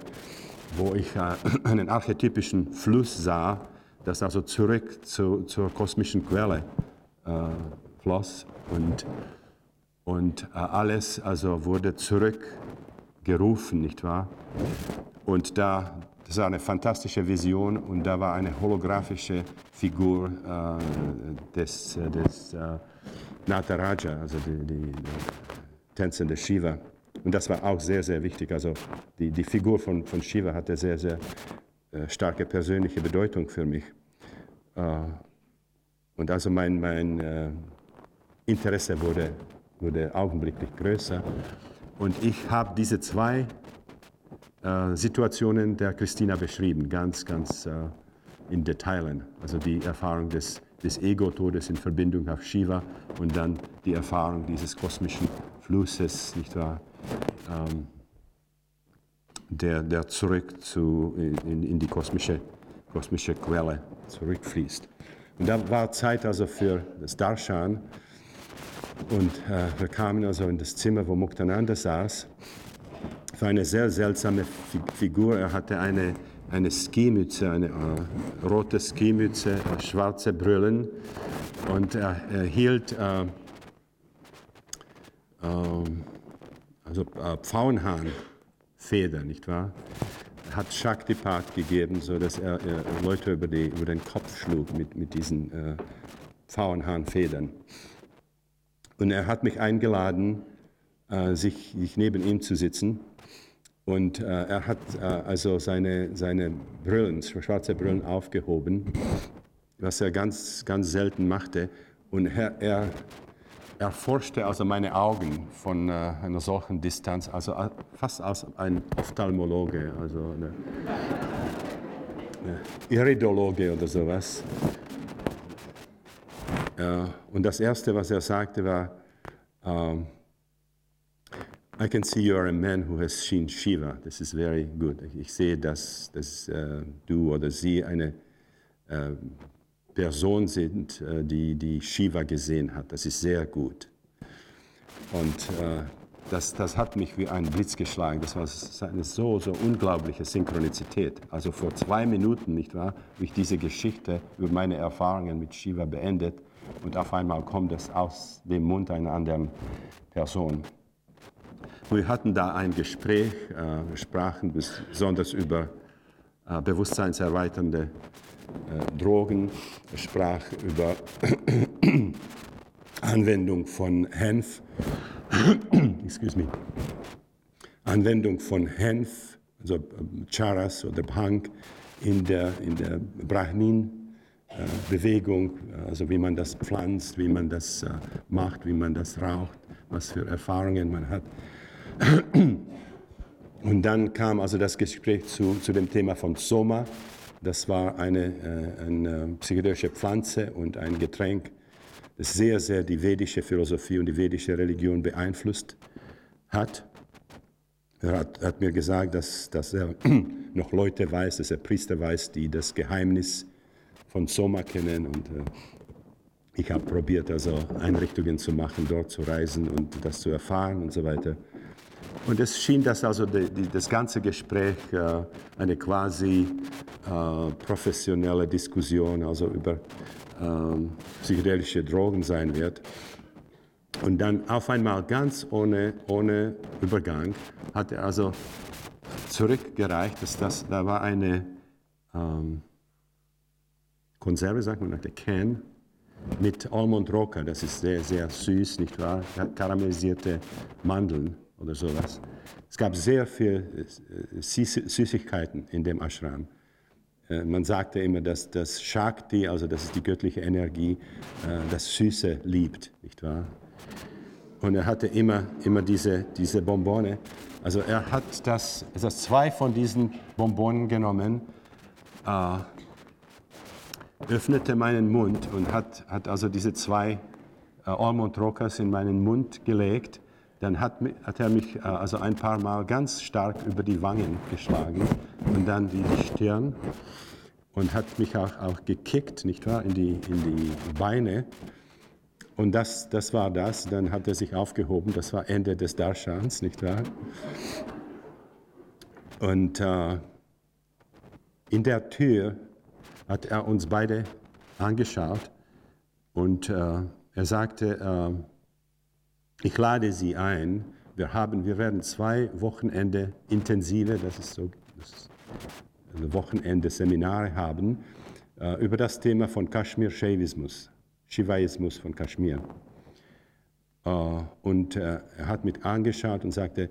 wo ich äh, einen archetypischen Fluss sah, das also zurück zu, zur kosmischen Quelle äh, floss und, und äh, alles also wurde zurückgerufen, nicht wahr? Und da, das war eine fantastische Vision und da war eine holographische Figur äh, des, äh, des äh, Nataraja, also die, die, die tänzende Shiva. Und das war auch sehr, sehr wichtig. Also die, die Figur von, von Shiva hatte sehr, sehr äh, starke persönliche Bedeutung für mich. Äh, und also mein, mein äh, Interesse wurde, wurde augenblicklich größer. Und ich habe diese zwei Situationen der Christina beschrieben, ganz, ganz in Detailen. Also die Erfahrung des, des Ego-Todes in Verbindung auf Shiva und dann die Erfahrung dieses kosmischen Flusses, nicht wahr? Ähm, der, der zurück zu, in, in, die kosmische, kosmische Quelle zurückfließt. Und da war Zeit also für das Darshan. Und äh, wir kamen also in das Zimmer, wo Muktananda saß. Für eine sehr seltsame Figur. Er hatte eine, eine Skimütze, eine äh, rote Skimütze, äh, schwarze Brillen. Und er, er hielt äh, ähm, also äh, Pfauenhahnfeder, nicht wahr? Hat Shaktipat gegeben, sodass er äh, Leute über, die, über, den Kopf schlug mit, mit diesen äh, Pfauenhahnfedern. Und er hat mich eingeladen, äh, sich, sich, neben ihm zu sitzen. Und äh, er hat äh, also seine, seine Brillen, schwarze Brillen aufgehoben, was er ganz, ganz selten machte. Und er, er erforschte also meine Augen von äh, einer solchen Distanz, also äh, fast als ein Ophthalmologe, also eine, eine Iridologe oder sowas. Äh, und das Erste, was er sagte, war, um, I can see you are a man who has seen Shiva. This is very good. Ich sehe, dass, dass uh, du oder sie eine uh, Person sind, äh, die, die Shiva gesehen hat. Das ist sehr gut. Und äh, das, das hat mich wie ein Blitz geschlagen. Das war eine so, so unglaubliche Synchronizität. Also vor zwei Minuten, nicht wahr, habe ich diese Geschichte über meine Erfahrungen mit Shiva beendet und auf einmal kommt es aus dem Mund einer anderen Person. Wir hatten da ein Gespräch, äh, sprachen besonders über äh, bewusstseinserweiternde Drogen, sprach über Anwendung von Hanf, excuse me, Anwendung von Hanf, also ähm, Charas oder Bhang in der, in der Brahmin-Bewegung, äh, also wie man das pflanzt, wie man das äh, macht, wie man das raucht, was für Erfahrungen man hat. Und dann kam also das Gespräch zu, zu dem Thema von Soma. Das war eine, äh, eine psychedelische Pflanze und ein Getränk, das sehr, sehr die vedische Philosophie und die vedische Religion beeinflusst hat. Er hat, hat mir gesagt, dass, dass er noch Leute weiß, dass er Priester weiß, die das Geheimnis von Soma kennen. Und äh, ich habe probiert, also Einrichtungen zu machen, dort zu reisen und das zu erfahren und so weiter. Und es schien, dass also die, die, das ganze Gespräch äh, eine quasi äh, professionelle Diskussion also über ähm, psychedelische Drogen sein wird. Und dann auf einmal ganz ohne, ohne Übergang hat er also zurückgereicht, dass das, da war eine ähm, Konserve, sagt man, der Can, mit Almond Roca, das ist sehr, sehr süß, nicht wahr? Karamellisierte Mandeln oder sowas. Es gab sehr viel äh, Süßigkeiten in dem Ashram. Äh, man sagte immer, dass das Shakti, also das ist die göttliche Energie, äh, das Süße liebt, nicht wahr? Und er hatte immer, immer diese, diese Bonbone. Also er hat das, also zwei von diesen Bonbonen genommen, öffnete meinen Mund und hat, hat also diese zwei äh, Almond Rockers in meinen Mund gelegt. Dann hat, hat er mich äh, also ein paar Mal ganz stark über die Wangen geschlagen und dann die, Stirn und hat mich auch, auch gekickt, nicht wahr, in die, in die Beine. Und das, das war das. Dann hat er sich aufgehoben. Das war Ende des Darshans, nicht wahr? Und äh, in der Tür hat er uns beide angeschaut und äh, er sagte, äh, ich lade Sie ein. Wir, haben, wir werden zwei Wochenende intensive, das ist so, das ist ein Wochenende Seminare haben äh, über das Thema von Kashmir Shaivismus, Shivaismus von Kashmir. Äh, und äh, er hat mich angeschaut und sagte,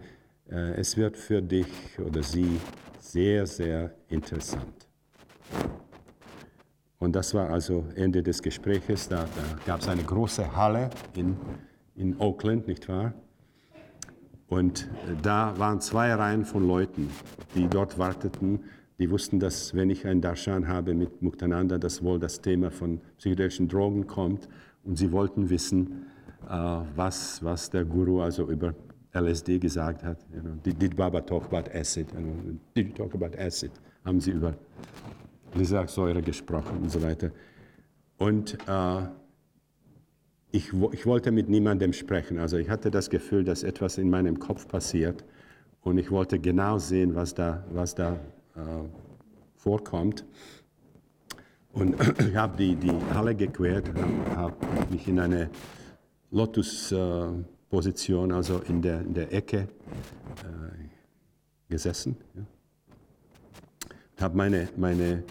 äh, es wird für dich oder sie sehr, sehr interessant. Und das war also Ende des Gespräches. Da, da gab es eine große Halle in, in Oakland, nicht wahr? Und da waren zwei Reihen von Leuten, die dort warteten die wussten, dass wenn ich ein Darshan habe mit Muktananda, dass wohl das Thema von psychedelischen Drogen kommt. Und sie wollten wissen, äh, was, was der Guru also über LSD gesagt hat. Did, Baba talk about acid? Did you talk about acid? Haben sie über Lysergsäure gesprochen und so weiter. Und äh, ich, ich wollte mit niemandem sprechen. Also ich hatte das Gefühl, dass etwas in meinem Kopf passiert. Und ich wollte genau sehen, was da, was da äh, vorkommt. Und ich habe die, die Halle gequert, habe mich in eine Lotus-Position, also in der, in der Ecke, äh, gesessen. Ja. Habe meine, meine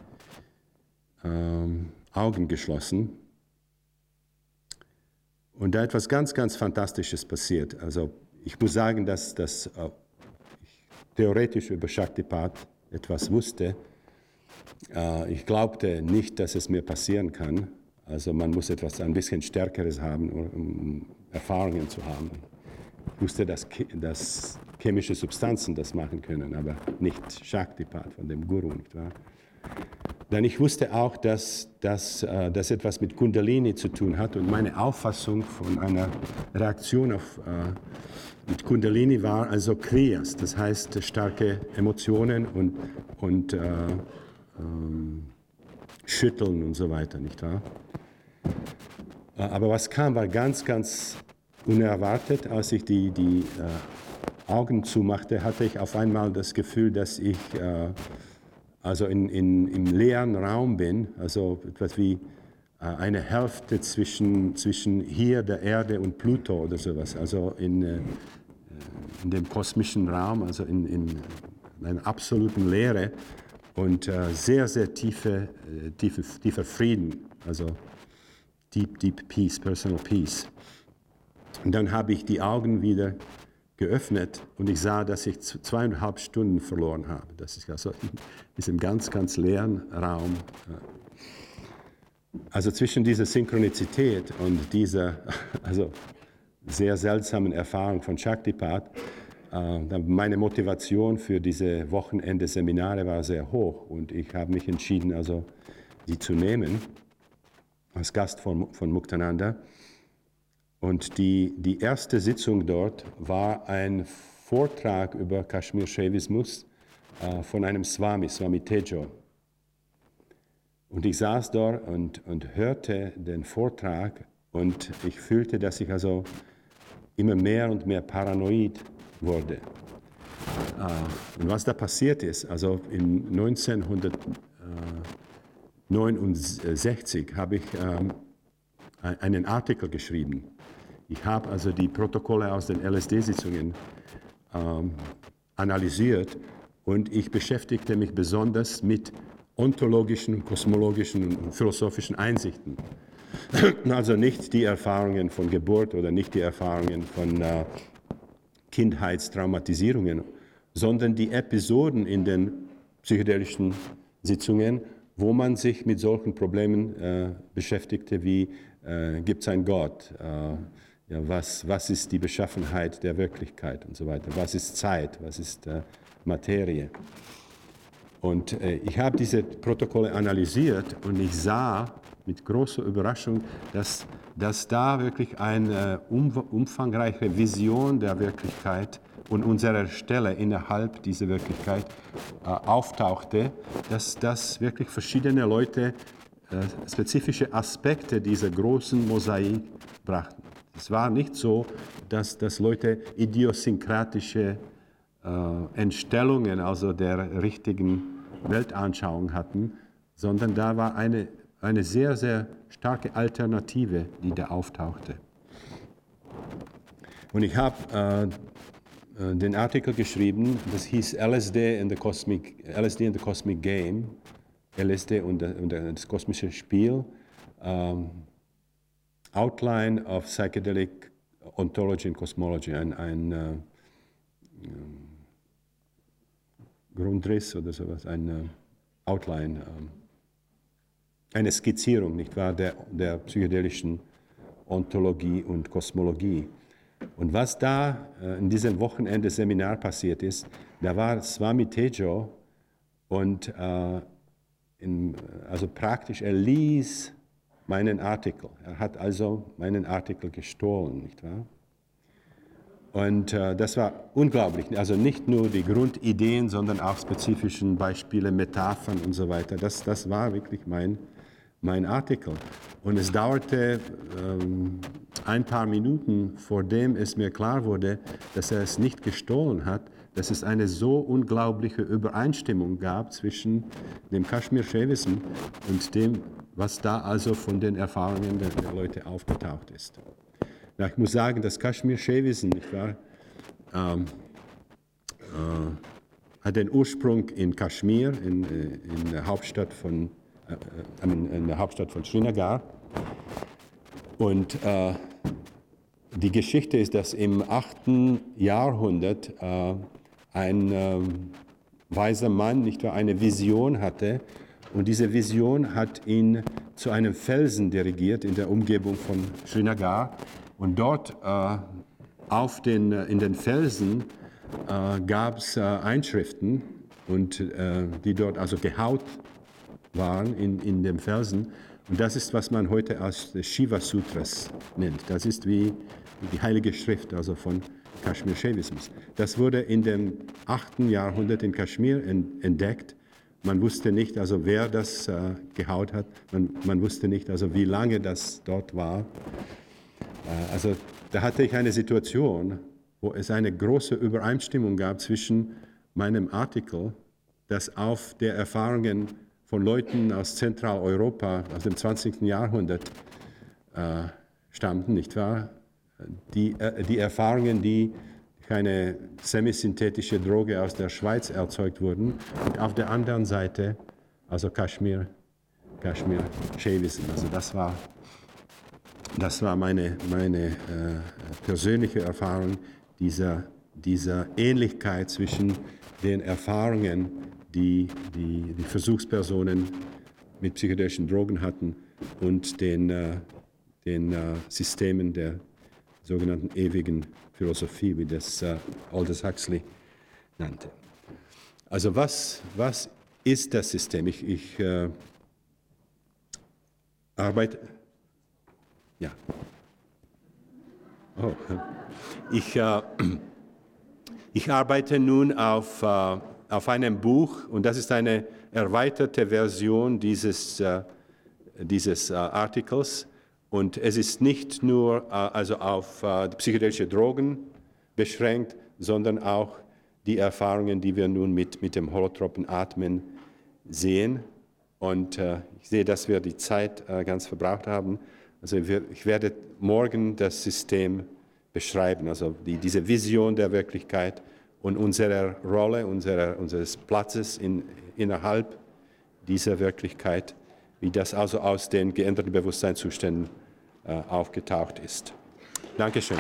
ähm, Augen geschlossen. Und da etwas ganz, ganz Fantastisches passiert. Also ich muss sagen, dass, dass äh, ich theoretisch über Shaktipat etwas wusste. Äh, ich glaubte nicht, dass es mir passieren kann. Also man muss etwas ein bisschen Stärkeres haben, um Erfahrungen zu haben. Ich wusste, dass, dass chemische Substanzen das machen können, aber nicht Shaktipat von dem Guru, nicht wahr? Dann ich wusste auch, dass, dass äh, das etwas mit Kundalini zu tun hat und meine Auffassung von einer Reaktion auf äh, mit Kundalini war also Kriyas, das heißt starke Emotionen und, und äh, ähm, schütteln und so weiter, nicht wahr? Äh, aber was kam, war ganz, ganz unerwartet. Als ich die, die äh, Augen zumachte, hatte ich auf einmal das Gefühl, dass ich äh, also in, in, im leeren Raum bin, also etwas wie äh, eine Hälfte zwischen, zwischen hier der Erde und Pluto oder sowas, also in, äh, in dem kosmischen Raum, also in, in einer absoluten Leere und äh, sehr, sehr tiefe, tiefe, tiefer Frieden, also Deep, Deep Peace, Personal Peace. Und dann habe ich die Augen wieder geöffnet und ich sah, dass ich zweieinhalb Stunden verloren habe. Das ist also in diesem ganz, ganz leeren Raum. Also zwischen dieser Synchronizität und dieser also sehr seltsamen Erfahrung von Shaktipat, äh, meine Motivation für diese Wochenende-Seminare war sehr hoch und ich habe mich entschieden, also die zu nehmen als Gast von, von Muktananda. Und die, die erste Sitzung dort war ein Vortrag über Kashmir-Shaivismus äh, von einem Swami, Swami Tejo. Und ich saß dort und, und hörte den Vortrag und ich fühlte, dass ich also immer mehr und mehr paranoid wurde. Äh, und was da passiert ist, also in 1969 habe ich ähm, einen Artikel geschrieben ich habe also die Protokolle aus den LSD-Sitzungen ähm, analysiert und ich beschäftigte mich besonders mit ontologischen, kosmologischen und philosophischen Einsichten. Also nicht die Erfahrungen von Geburt oder nicht die Erfahrungen von äh, Kindheitstraumatisierungen, sondern die Episoden in den psychedelischen Sitzungen, wo man sich mit solchen Problemen äh, beschäftigte wie äh, gibt es einen Gott, äh, ja, was, was ist die Beschaffenheit der Wirklichkeit und so weiter, was ist Zeit, was ist äh, Materie. Und äh, ich habe diese Protokolle analysiert und ich sah mit großer Überraschung, dass, dass da wirklich eine um, umfangreiche Vision der Wirklichkeit und unserer Stelle innerhalb dieser Wirklichkeit äh, auftauchte, dass, dass wirklich verschiedene Leute äh, spezifische Aspekte dieser großen Mosaik brachten. Es war nicht so, dass, dass Leute idiosynkratische äh, Entstellungen, also der richtigen Weltanschauung hatten, sondern da war eine, eine sehr, sehr starke Alternative, die da auftauchte. Und ich habe äh, äh den Artikel geschrieben, das hieß LSD in the Cosmic, LSD in the Cosmic Game, LSD und, und das kosmische Spiel. Ähm, Outline of Psychedelic Ontology and Cosmology, ein, ein äh, Grundriss oder sowas, ein äh, Outline, äh, eine Skizzierung, nicht wahr, der, der psychedelischen Ontologie und Kosmologie. Und was da äh, in diesem Wochenende-Seminar passiert ist, da war Swami Tejo und äh, in, also praktisch, er ließ meinen Artikel. Er hat also meinen Artikel gestohlen, nicht wahr? Und äh, das war unglaublich. Also nicht nur die Grundideen, sondern auch spezifische Beispiele, Metaphern und so weiter. Das, das war wirklich mein, mein Artikel. Und es dauerte ähm, ein paar Minuten, vor dem es mir klar wurde, dass er es nicht gestohlen hat, dass es eine so unglaubliche Übereinstimmung gab zwischen dem Kashmir-Shaivism und dem was da also von den Erfahrungen der, der Leute aufgetaucht ist. Na, ich muss sagen, das wahr, ähm, äh, hat den Ursprung in Kashmir, in, äh, in der Hauptstadt von, äh, äh in der Hauptstadt von Srinagar. Und äh, die Geschichte ist, dass im 8. Jahrhundert äh, ein ähm, weiser Mann nicht wahr, eine Vision hatte, und diese Vision hat ihn zu einem Felsen dirigiert in der Umgebung von Srinagar. Und dort äh, auf den, äh, in den Felsen äh, gab es äh, Einschriften, und, äh, die dort also gehaut waren in, in dem Felsen. Und das ist, was man heute als Shiva Sutras nennt. Das ist wie die Heilige Schrift, also von Kashmir Shaivismus. Das wurde in dem 8. Jahrhundert in Kashmir entdeckt man wusste nicht, also wer das äh, gehaut hat. Man, man, wusste nicht, also wie lange das dort war. Äh, also da hatte ich eine Situation, wo es eine große Übereinstimmung gab zwischen meinem Artikel, das auf der Erfahrungen von Leuten aus Zentraleuropa aus dem 20. Jahrhundert äh, stammten, nicht wahr? Die, äh, die Erfahrungen, die keine semisynthetische Droge aus der Schweiz erzeugt wurden. Und auf der anderen Seite, also Kaschmir, Kaschmir Shavism. Also das war, das war meine, meine äh, persönliche Erfahrung dieser, dieser Ähnlichkeit zwischen den Erfahrungen, die, die die Versuchspersonen mit psychedelischen Drogen hatten und den, äh, den äh, Systemen der sogenannten ewigen Philosophie, wie das äh, Aldous Huxley nannte. Also was, was ist das System? Ich, ich äh, arbeite. Ja. Oh. Ich, äh, ich arbeite nun auf, äh, auf einem Buch und das ist eine erweiterte Version dieses, äh, dieses äh, Artikels. Und es ist nicht nur äh, also auf äh, psychedelische Drogen beschränkt, sondern auch die Erfahrungen, die wir nun mit, mit dem holotropen Atmen sehen. Und äh, ich sehe, dass wir die Zeit äh, ganz verbraucht haben. Also wir, ich werde morgen das System beschreiben, also die, diese Vision der Wirklichkeit und unserer Rolle, unserer, unseres Platzes in, innerhalb dieser Wirklichkeit, wie das also aus den geänderten Bewusstseinszuständen aufgetaucht ist. Dankeschön.